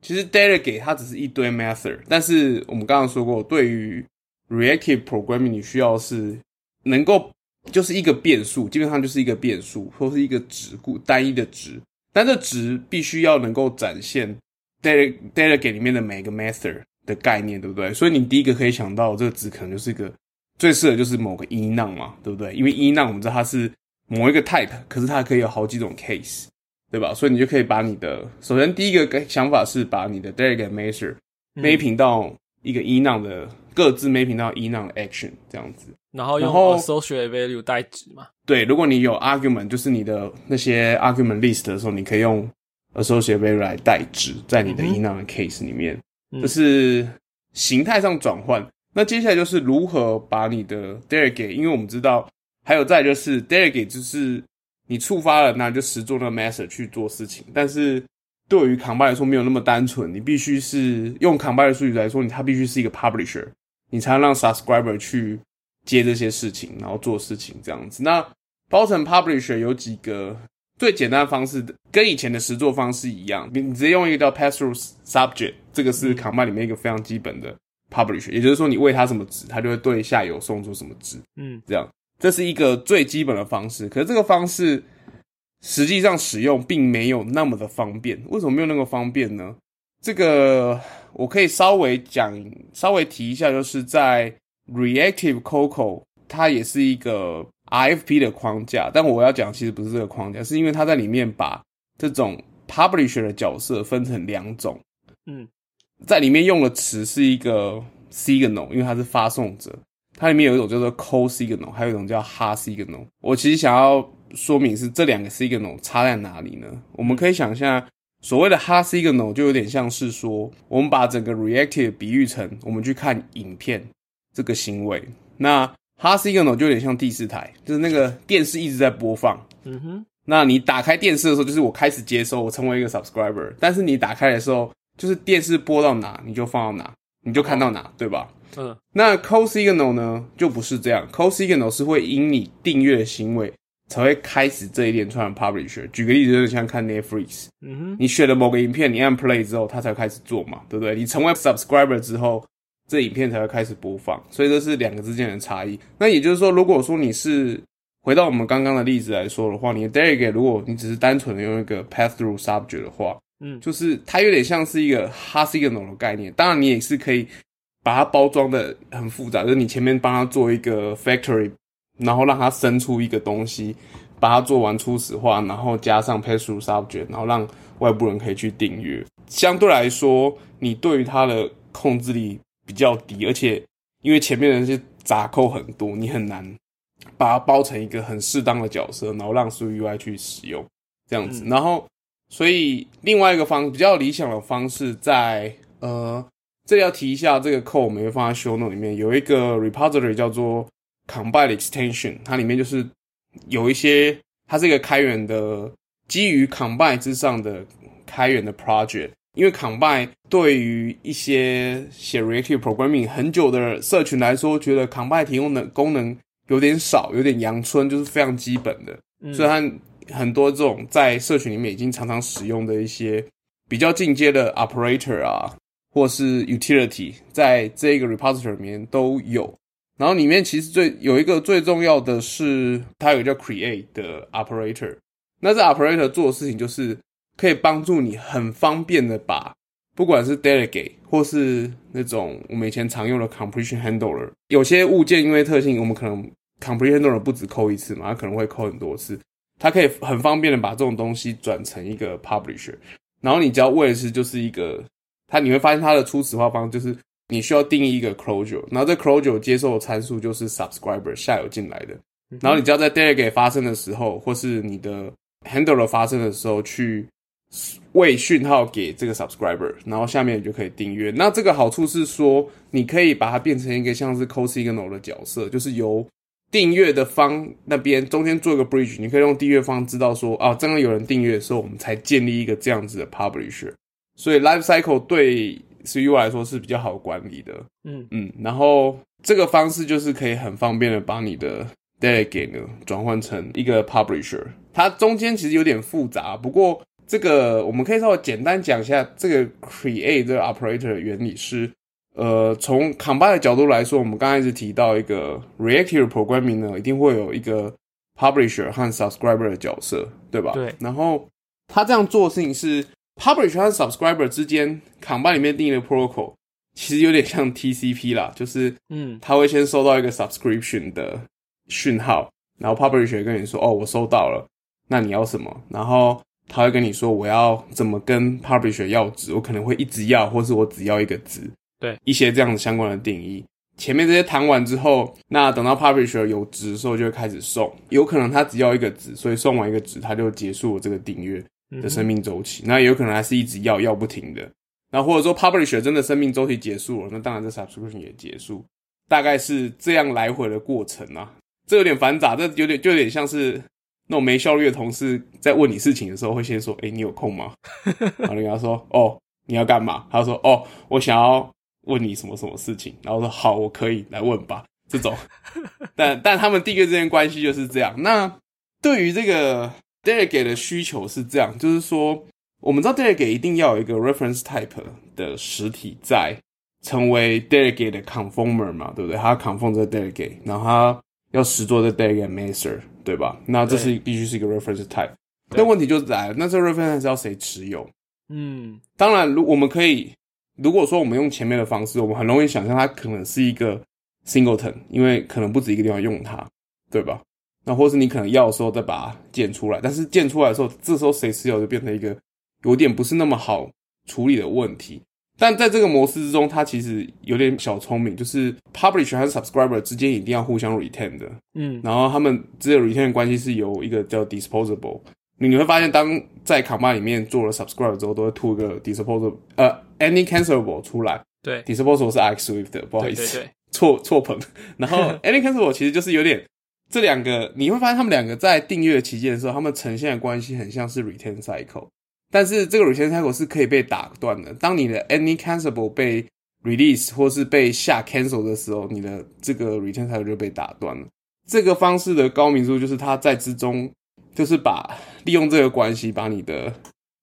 其实 delegate 它只是一堆 method，但是我们刚刚说过，对于 reactive programming 你需要是能够就是一个变数，基本上就是一个变数或是一个值固单一的值，但这值必须要能够展现 dele delegate 里面的每个 method 的概念，对不对？所以你第一个可以想到这个值可能就是一个最适合就是某个 e n 嘛，对不对？因为 e n 我们知道它是某一个 type，可是它可以有好几种 case，对吧？所以你就可以把你的首先第一个想法是把你的 delegate measure 嗯 mapping 到一个 e n 的各自 mapping 到 e n 的 action 这样子。然后用 associate value 代值嘛。对，如果你有 argument，就是你的那些 argument list 的时候，你可以用 associate value 来代值在你的嗯哼 e n 的 case 里面。嗯这是形态上转换。那接下来就是如何把你的 delegate，因为我们知道，还有再就是 delegate，就是你触发了，那就实做那个 method 去做事情。但是对于 combine 来说，没有那么单纯，你必须是用 combine 的术语来说，你它必须是一个 publisher，你才能让 subscriber 去接这些事情，然后做事情这样子。那包成 publisher 有几个最简单的方式，跟以前的实作方式一样，你你直接用一个叫 pass through subject，这个是 combine 里面一个非常基本的 publisher，也就是说你喂它什么值，它就会对下游送出什么值，嗯这样这是一个最基本的方式。可是这个方式实际上使用并没有那么的方便，为什么没有那么方便呢？这个我可以稍微讲，稍微提一下，就是在 Reactive Coco，它也是一个 IFP 的框架，但我要讲其实不是这个框架，是因为它在里面把这种 publisher 的角色分成两种，嗯在里面用的词是一个 signal，因为它是发送者，它里面有一种叫做 co signal，还有一种叫 ha signal。我其实想要说明是这两个 signal 差在哪里呢？我们可以想象，所谓的 ha signal 就有点像是说，我们把整个 reactive 比喻成我们去看影片这个行为，那 ha signal 就有点像第四台，就是那个电视一直在播放。嗯哼，那你打开电视的时候，就是我开始接收，我成为一个 subscriber。但是你打开的时候，就是电视播到哪，你就放到哪，你就看到哪，对吧？嗯那 co signal 呢，就不是这样。co signal 是会因你订阅的行为才会开始这一连串的 publisher。举个例子，就是像看 Netflix，嗯哼，你选了某个影片，你按 play 之后，它才开始做嘛，对不对？你成为 subscriber 之后，这影片才会开始播放，所以这是两个之间的差异。那也就是说，如果说你是回到我们刚刚的例子来说的话，你的 delegate 如果你只是单纯的用一个 pass through subject 的话，嗯，就是它有点像是一个 hot signal 的概念。当然，你也是可以把它包装的很复杂，就是你前面帮它做一个 factory，然后让它生出一个东西，把它做完初始化，然后加上 pass through subject，然后让外部人可以去订阅。相对来说，你对于它的控制力比较低，而且因为前面的那些杂扣很多，你很难把它包成一个很适当的角色，然后让 s u UI 去使用这样子。然后，所以另外一个方比较理想的方式在，呃，这里要提一下，这个 code 我们会放在 show note 里面有一个 repository 叫做 combine extension，它里面就是有一些，它是一个开源的基于 combine 之上的开源的 project。因为 Combine 对于一些写 Reactive Programming 很久的社群来说，觉得 Combine 提供的功能有点少，有点阳春，就是非常基本的。所以它很多这种在社群里面已经常常使用的一些比较进阶的 Operator 啊，或是 Utility，在这个 Repository 里面都有。然后里面其实最有一个最重要的是，它有一个叫 Create 的 Operator。那这 Operator 做的事情就是。可以帮助你很方便的把不管是 delegate 或是那种我们以前常用的 completion handler，有些物件因为特性，我们可能 completion handler 不止扣一次嘛，它可能会扣很多次。它可以很方便的把这种东西转成一个 publisher，然后你只要为的是就是一个它，你会发现它的初始化方就是你需要定义一个 closure，然后这 closure 接受的参数就是 subscriber 下游进来的，然后你只要在 delegate 发生的时候，或是你的 handler 发生的时候去。喂讯号给这个 subscriber，然后下面你就可以订阅。那这个好处是说，你可以把它变成一个像是 cosignal 的角色，就是由订阅的方那边中间做一个 bridge，你可以用订阅方知道说，啊，刚刚有人订阅的时候，我们才建立一个这样子的 publisher。所以 life cycle 对 CU 来说是比较好管理的。嗯嗯，然后这个方式就是可以很方便的把你的 delegate 呢转换成一个 publisher。它中间其实有点复杂，不过。这个我们可以稍微简单讲一下，这个 create 这个 operator 的原理是，呃，从 combine 的角度来说，我们刚开始提到一个 reactive programming 呢，一定会有一个 publisher 和 subscriber 的角色，对吧？对。然后他这样做的事情是，publisher 和 subscriber 之间 combine 里面定义的 protocol，其实有点像 TCP 啦，就是嗯，他会先收到一个 subscription 的讯号，然后 publisher 跟你说，哦，我收到了，那你要什么？然后他会跟你说我要怎么跟 publisher 要值，我可能会一直要，或是我只要一个值，对一些这样子相关的定义。前面这些谈完之后，那等到 publisher 有值的时候，就会开始送。有可能他只要一个值，所以送完一个值，他就结束了这个订阅的生命周期。那有可能还是一直要要不停的。那或者说 publisher 真的生命周期结束了，那当然这 subscription 也结束，大概是这样来回的过程啊。这有点繁杂，这有点就有点像是。那种没效率的同事在问你事情的时候，会先说：“哎，你有空吗？” 然后你跟他说：“哦，你要干嘛？”他说：“哦，我想要问你什么什么事情。”然后说：“好，我可以来问吧。”这种，但但他们第一个之间关系就是这样。那对于这个 delegate 的需求是这样，就是说，我们知道 delegate 一定要有一个 reference type 的实体在，成为 delegate 的 conformer 嘛，对不对？它 conform 这 delegate，然后它要实做这 delegate master。对吧？那这是必须是一个 reference type。但问题就来了，那这 reference 要谁持有？嗯，当然，如我们可以，如果说我们用前面的方式，我们很容易想象它可能是一个 singleton，因为可能不止一个地方用它，对吧？那或是你可能要的时候再把它建出来，但是建出来的时候，这时候谁持有就变成一个有点不是那么好处理的问题。但在这个模式之中，它其实有点小聪明，就是 publisher 和 subscriber 之间一定要互相 retain 的，嗯，然后他们只有 retain 关系是由一个叫 disposable，你你会发现，当在 command 里面做了 subscriber 之后，都会吐一个 disposable，呃，any cancelable 出来，对，disposable 是 x swift 的，不好意思，错错棚，然后 any cancelable 其实就是有点这两个，你会发现他们两个在订阅期间的时候，他们呈现的关系很像是 retain cycle。但是这个 retain cycle 是可以被打断的。当你的 any cancelable 被 release 或是被下 cancel 的时候，你的这个 retain cycle 就被打断了。这个方式的高明处就是它在之中，就是把利用这个关系，把你的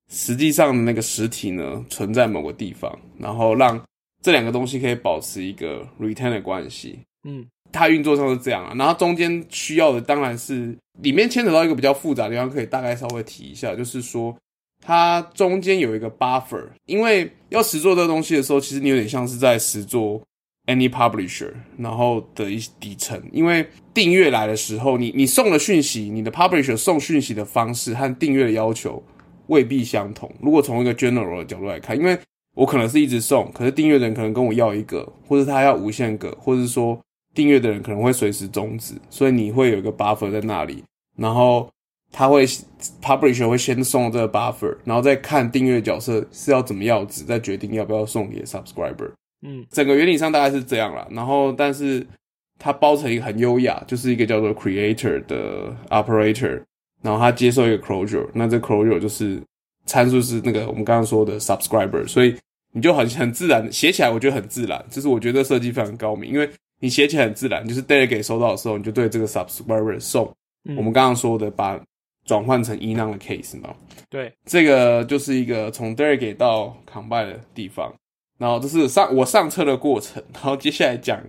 实际上的那个实体呢存在某个地方，然后让这两个东西可以保持一个 retain 的关系。嗯，它运作上是这样啊，然后中间需要的当然是里面牵扯到一个比较复杂的地方，可以大概稍微提一下，就是说它中间有一个 buffer，因为要实做这个东西的时候，其实你有点像是在实做 any publisher，然后的一底层，因为订阅来的时候，你你送的讯息，你的 publisher 送讯息的方式和订阅的要求未必相同。如果从一个 general 的角度来看，因为我可能是一直送，可是订阅人可能跟我要一个，或者他要无限个，或者是说订阅的人可能会随时终止，所以你会有一个 buffer 在那里，然后他会 publisher 会先送这个 buffer，然后再看订阅角色是要怎么样子，再决定要不要送给 subscriber。嗯，整个原理上大概是这样啦。然后，但是它包成一个很优雅，就是一个叫做 creator 的 operator，然后它接受一个 closure，那这 closure 就是参数是那个我们刚刚说的 subscriber，所以你就很很自然写起来，我觉得很自然，就是我觉得设计非常高明，因为你写起来很自然，就是 delegate 收到的时候，你就对这个 subscriber 送我们刚刚说的把转换成 enum 的 case 嘛，对，这个就是一个从 delegate 到 combine 的地方。然后这是上我上车的过程，然后接下来讲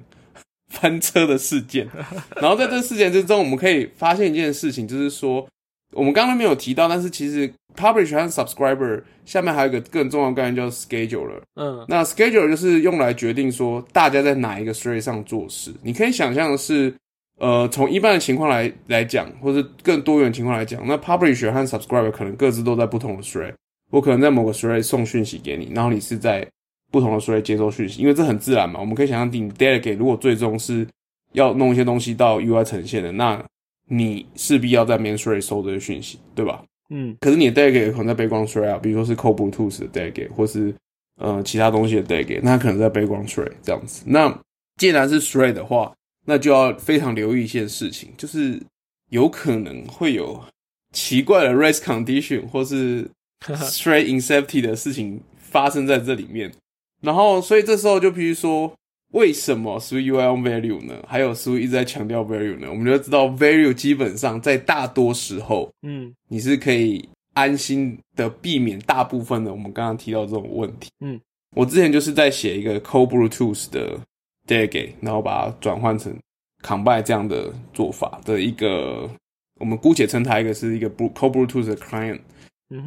翻车的事件。然后在这事件之中，我们可以发现一件事情，就是说我们刚刚没有提到，但是其实 publisher 和 subscriber 下面还有一个更重要的概念叫 scheduler。嗯，那 scheduler 就是用来决定说大家在哪一个 thread 上做事。你可以想象的是，呃，从一般的情况来来讲，或者更多元的情况来讲，那 publisher 和 subscriber 可能各自都在不同的 thread。我可能在某个 thread 送讯息给你，然后你是在不同的 thread 接收讯息，因为这很自然嘛。我们可以想象，你 delegate 如果最终是要弄一些东西到 UI 呈现的，那你势必要在 main thread 收这些讯息，对吧？嗯，可是你的 delegate 可能在背光 thread 啊，比如说是 Code Bluetooth 的 delegate，或是呃其他东西的 delegate，那可能在背光 thread 这样子。那既然是 thread 的话，那就要非常留意一件事情，就是有可能会有奇怪的 race condition 或是 thread incepty 的事情发生在这里面。然后，所以这时候就必须说，为什么 Swift UI 用 value 呢？还有 Swift 一直在强调 value 呢？我们就知道 value 基本上在大多时候，嗯你是可以安心的避免大部分的我们刚刚提到这种问题。嗯，我之前就是在写一个 Code Bluetooth 的 delegate，然后把它转换成 combine 这样的做法的一个，我们姑且称它一个是一个 Code Bluetooth 的 client。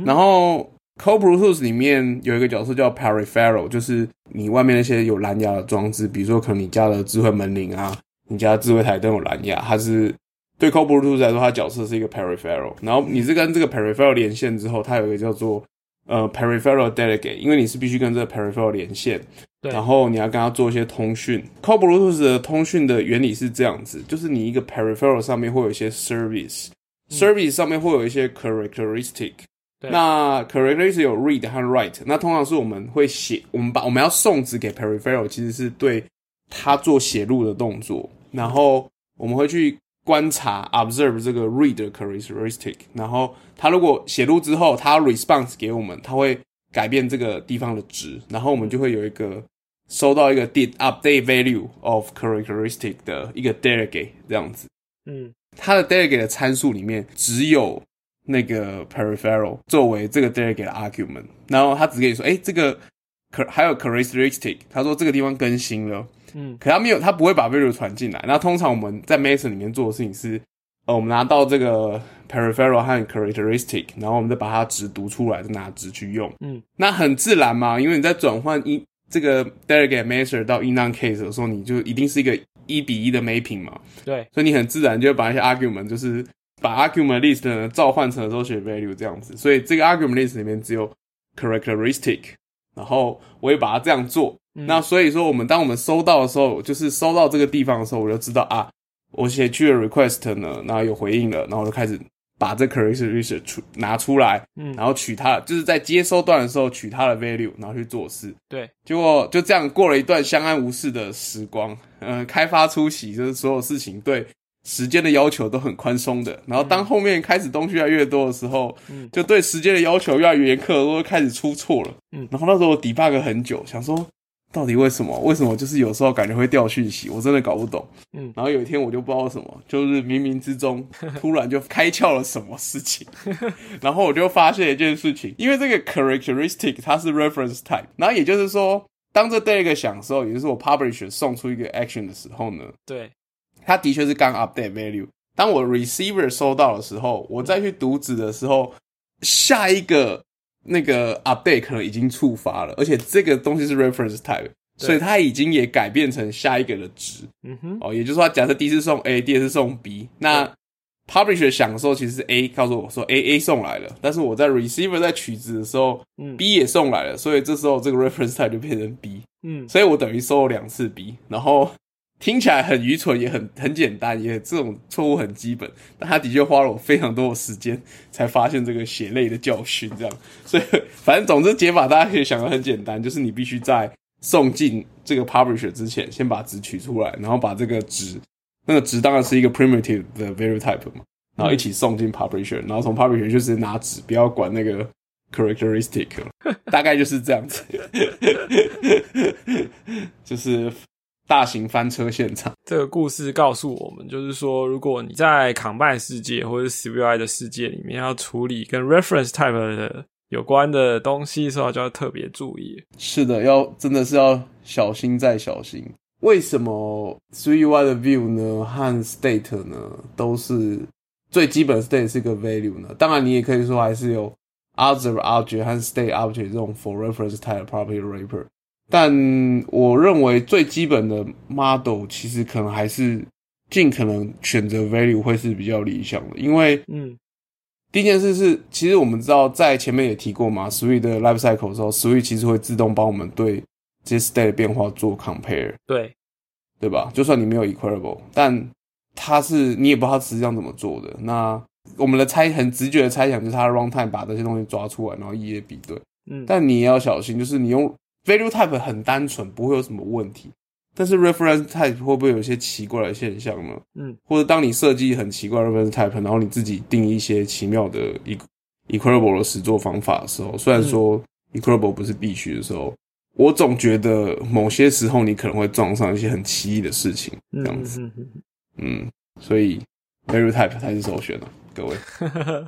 然后 Code Bluetooth 里面有一个角色叫 Peripheral，就是你外面那些有蓝牙的装置，比如说可能你家的智慧门铃啊，你家的智慧台灯有蓝牙，它是对 Code Bluetooth 来说，它角色是一个 Peripheral。然后你是跟这个 Peripheral 连线之后，它有一个叫做呃 Peripheral Delegate，因为你是必须跟这个 Peripheral 连线，对，然后你要跟它做一些通讯。Code Bluetooth 的通讯的原理是这样子，就是你一个 Peripheral 上面会有一些 service。Service 上面会有一些 characteristic，对那 characteristic 有 read 和 write，那通常是我们会写，我们把我们要送值给 peripheral，其实是对它做写入的动作，然后我们会去观察 observe 这个 read 的 characteristic，然后它如果写入之后，它 response 给我们，它会改变这个地方的值，然后我们就会有一个收到一个 did update value of characteristic 的一个 delegate 这样子。嗯它的 delegate 的参数里面只有那个 peripheral 作为这个 delegate 的 argument，然后他只跟你说，哎，这个可还有 characteristic，他说这个地方更新了，嗯可他没有，他不会把 value 传进来。那通常我们在 Mason 里面做的事情是，呃，我们拿到这个 peripheral 和 characteristic，然后我们再把它值读出来，再拿值去用。嗯，那很自然嘛，因为你在转换一这个 delegate measure 到 enum case 的时候，你就一定是一个一比一的 mapping 嘛。对，所以你很自然就会把一些 argument 就是把 argument list 呢召唤成 associate value 这样子，所以这个 argument list 里面只有 characteristic，然后我也把它这样做。嗯那所以说，我们当我们收到的时候，就是收到这个地方的时候，我就知道啊，我写去了 request 呢，然后有回应了，然后我就开始把这 characteristic 出拿出来，嗯然后取它，就是在接收段的时候取它的 value，然后去做事。对，结果就这样过了一段相安无事的时光。嗯、开发初期就是所有事情对时间的要求都很宽松的，然后当后面开始东西越来越多的时候，嗯就对时间的要求越来越严苛，都会开始出错了。嗯然后那时候我 debug 很久，想说到底为什么？为什么就是有时候感觉会掉讯息？我真的搞不懂。嗯然后有一天我就不知道什么，就是冥冥之中突然就开窍了什么事情，然后我就发现一件事情，因为这个 characteristic 它是 reference type，然后也就是说，当这 tag 响的时候，也就是我 publisher 送出一个 action 的时候呢，对，它的确是刚 update value。当我 receiver 收到的时候，我再去读纸的时候，下一个那个 update 可能已经触发了，而且这个东西是 reference type，所以它已经也改变成下一个的值嗯哼，哦。也就是说，假设第一次送 A，第二次送 B，那 publisher 想的时候其实是 A 告诉我说 A A 送来了，但是我在 receiver 在取值的时候嗯，B 也送来了，所以这时候这个 reference type 就变成 B。嗯，所以我等于收了两次 B，然后听起来很愚蠢，也很很简单，也这种错误很基本，但他的确花了我非常多的时间才发现这个血泪的教训，这样，所以反正总之解法大家可以想的很简单，就是你必须在送进这个 publisher 之前，先把值取出来，然后把这个值，那个值当然是一个 primitive 的 value type 嘛，然后一起送进 publisher，然后从 publisher 就直接拿值，不要管那个 characteristic，大概就是这样子，就是大型翻车现场。这个故事告诉我们，就是说，如果你在 Combine 世界或者 CVI 的世界里面要处理跟 Reference Type 的有关的东西的时候，就要特别注意。是的，要真的是要小心再小心。为什么 Three UI 的 View 呢和 State 呢都是最基本的 State 是个 Value 呢？当然，你也可以说还是有 Observe Object 和 State Object 这种 For Reference Type Property Wrapper。但我认为最基本的 Model 其实可能还是尽可能选择 Value 会是比较理想的，因为嗯第一件事是，其实我们知道在前面也提过嘛，Sui 的 Life Cycle 的时候，Sui 其实会自动帮我们对这些 state 的变化做 compare，对，对吧？就算你没有 equable，但它是你也不知道它实际上怎么做的。那我们的猜很直觉的猜想就是它的 runtime 把这些东西抓出来，然后一一比对。嗯，但你也要小心，就是你用 value type 很单纯，不会有什么问题。但是 reference type 会不会有一些奇怪的现象呢？嗯，或者当你设计很奇怪的 reference type，然后你自己定一些奇妙的 e equable 的实作方法的时候，虽然说 equable 不是必须的时候，我总觉得某些时候你可能会撞上一些很奇异的事情，这样子。嗯所以 value type 才是首选了，各位。嗯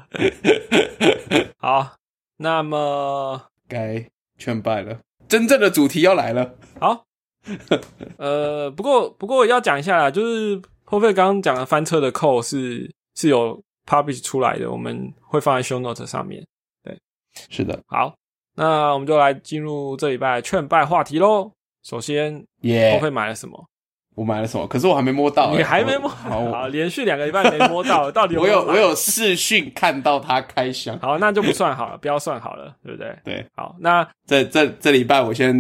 好，那么该劝败了，真正的主题要来了。好，呃，不过不过要讲一下啦，就是破费刚刚讲的翻车的扣是是有 publish 出来的，我们会放在 show note 上面。对是的，好，那我们就来进入这礼拜劝败话题喽。首先，耶、破费买了什么？我买了什么？可是我还没摸到、欸你还没摸？好，我好，连续两个礼拜没摸到，到底我有我有视讯看到他开箱。好，那就不算好了，不要算好了，对不对？对，好，那这这这礼拜我先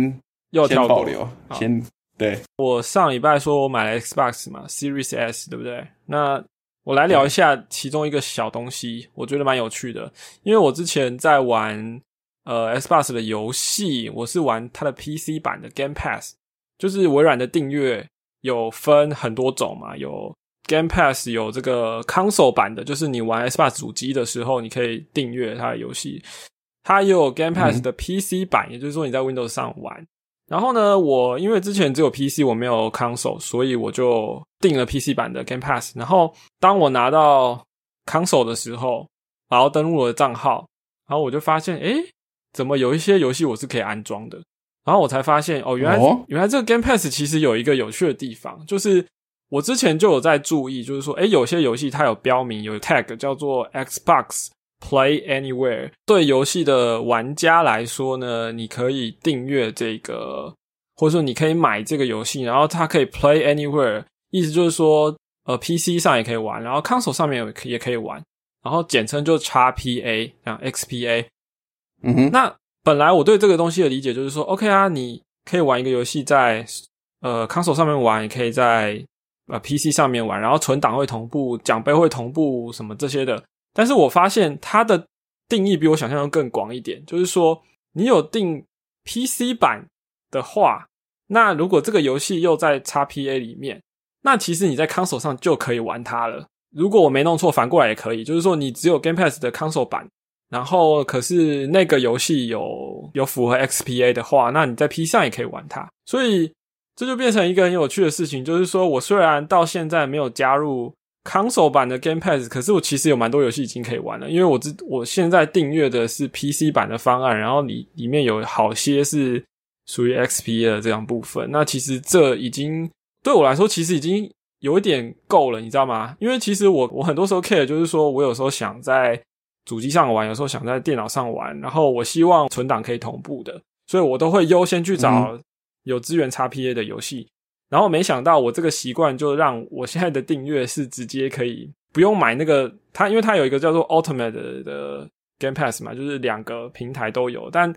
先又保留，好先对，我上礼拜说我买了 Xbox 嘛，Series S，对不对？那我来聊一下其中一个小东西，我觉得蛮有趣的，因为我之前在玩呃 Xbox 的游戏，我是玩它的 PC 版的 Game Pass，就是微软的订阅有分很多种嘛，有 Game Pass 有这个 console 版的，就是你玩 Xbox 主机的时候，你可以订阅它的游戏。它也有 Game Pass 的 PC 版，也就是说你在 Windows 上玩。然后呢，我因为之前只有 PC，我没有 console，所以我就订了 PC 版的 Game Pass。然后当我拿到 console 的时候，然后登录我的账号，然后我就发现，诶，怎么有一些游戏我是可以安装的？然后我才发现，哦，原来、哦原来这个 Game Pass 其实有一个有趣的地方，就是我之前就有在注意，就是说，诶，有些游戏它有标明有 tag 叫做 Xbox Play Anywhere。对游戏的玩家来说呢，你可以订阅这个，或者说你可以买这个游戏，然后它可以 Play Anywhere，意思就是说，呃，PC 上也可以玩，然后 console 上面也可以也可以玩，然后简称就 XPA，啊 XPA。嗯哼，那本来我对这个东西的理解就是说，OK 啊，你可以玩一个游戏在呃 console 上面玩，也可以在呃 PC 上面玩，然后存档会同步，奖杯会同步，什么这些的。但是我发现它的定义比我想象中更广一点，就是说你有定 PC 版的话，那如果这个游戏又在 XPA 里面，那其实你在 console 上就可以玩它了。如果我没弄错，反过来也可以，就是说你只有 Game Pass 的 console 版。然后可是那个游戏有有符合 XPA 的话，那你在 P 上也可以玩它。所以这就变成一个很有趣的事情，就是说我虽然到现在没有加入 Console 版的 Game Pass，可是我其实有蛮多游戏已经可以玩了，因为我知我现在订阅的是 PC 版的方案，然后里里面有好些是属于 XPA 的这样部分。那其实这已经对我来说，其实已经有一点够了，你知道吗？因为其实我我很多时候 care 就是说我有时候想在主机上玩，有时候想在电脑上玩，然后我希望存档可以同步的，所以我都会优先去找有资源 XPA 的游戏。然后没想到我这个习惯就让我现在的订阅是直接可以不用买那个它，因为它有一个叫做 Ultimate 的 Game Pass 嘛，就是两个平台都有。但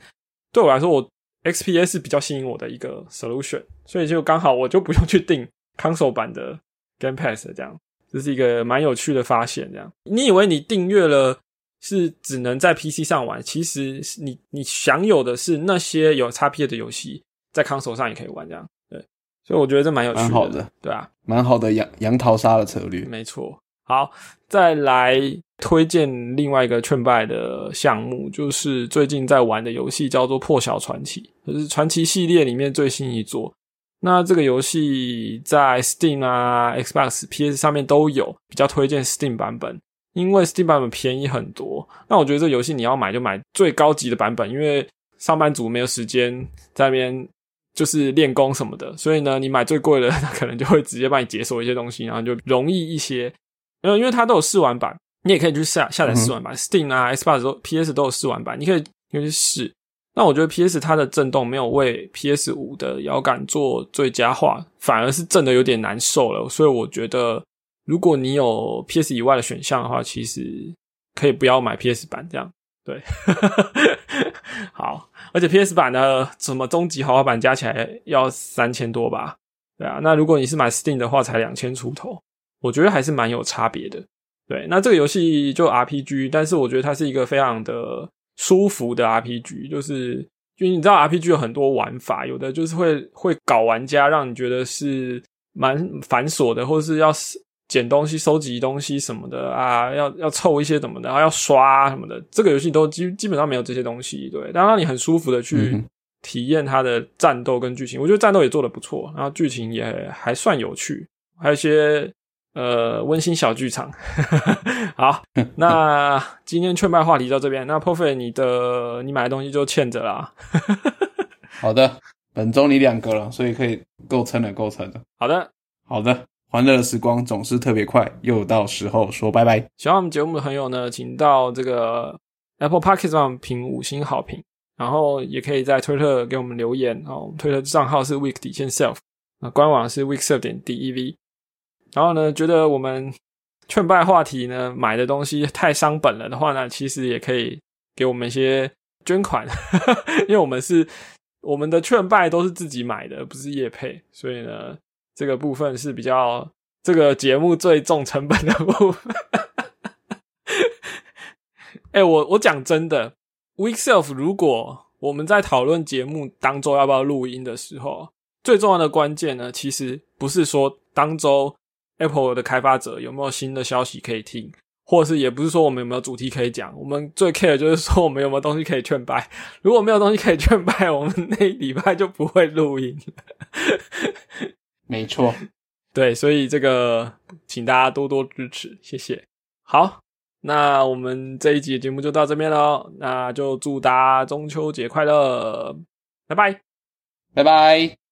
对我来说，我 XPA 是比较吸引我的一个 solution，所以就刚好我就不用去订 Console 版的 Game Pass 这样，这是一个蛮有趣的发现。这样，你以为你订阅了？是只能在 PC 上玩，其实你你享有的是那些有 XP 的游戏，在 console 上也可以玩，这样对，所以我觉得这蛮有趣的，对啊，蛮好的杨杨桃沙的策略，没错。好，再来推荐另外一个劝败的项目，就是最近在玩的游戏叫做《破晓传奇》，就是传奇系列里面最新一作。那这个游戏在 Steam 啊、Xbox、PS 上面都有，比较推荐 Steam 版本。因为 Steam 版本便宜很多，那我觉得这游戏你要买就买最高级的版本，因为上班族没有时间在那边就是练功什么的，所以呢，你买最贵的，它可能就会直接帮你解锁一些东西，然后就容易一些。因为因为它都有试玩版，你也可以去下下载试玩版，Steam 啊、Xbox 都 PS 都有试玩版，你可以可以去试。那我觉得 PS 它的震动没有为 PS 五的摇杆做最佳化，反而是震的有点难受了，所以我觉得。如果你有 PS 以外的选项的话，其实可以不要买 PS 版，这样对。好，而且 PS 版的什么终极豪华版加起来要三千多吧？对啊，那如果你是买 Steam 的话，才两千出头，我觉得还是蛮有差别的。对，那这个游戏就 RPG，但是我觉得它是一个非常的舒服的 RPG，就是因为你知道 RPG 有很多玩法，有的就是会会搞玩家，让你觉得是蛮繁琐的，或者是要。捡东西、收集东西什么的啊，要要凑一些什么的，然后要刷什么的，这个游戏都基基本上没有这些东西，对，但让你很舒服的去体验它的战斗跟剧情。我觉得战斗也做的不错，然后剧情也还算有趣，还有一些呃温馨小剧场。好，那今天劝败话题到这边，那 Perfect 你的你买的东西就欠着啦。好的，本周你两个了，所以可以够撑了，够撑了。好的，好的。欢乐的时光总是特别快，又到时候说拜拜。喜欢我们节目的朋友呢，请到这个 Apple Podcast 上评五星好评，然后也可以在推特给我们留言哦。推特账号是 Week 底线 Self，那官网是 Weekself 点 Dev。然后呢，觉得我们劝败话题呢，买的东西太伤本了的话呢，其实也可以给我们一些捐款，因为我们是我们的劝败都是自己买的，不是业配，所以呢。这个部分是比较这个节目最重成本的部分。哎，我我讲真的，Weekself，如果我们在讨论节目当周要不要录音的时候，最重要的关键呢，其实不是说当周 Apple 的开发者有没有新的消息可以听，或是也不是说我们有没有主题可以讲，我们最 care 就是说我们有没有东西可以劝败。如果没有东西可以劝败，我们那礼拜就不会录音。没错，对，所以这个请大家多多支持，谢谢。好，那我们这一集的节目就到这边喽，那就祝大家中秋节快乐，拜拜，拜拜。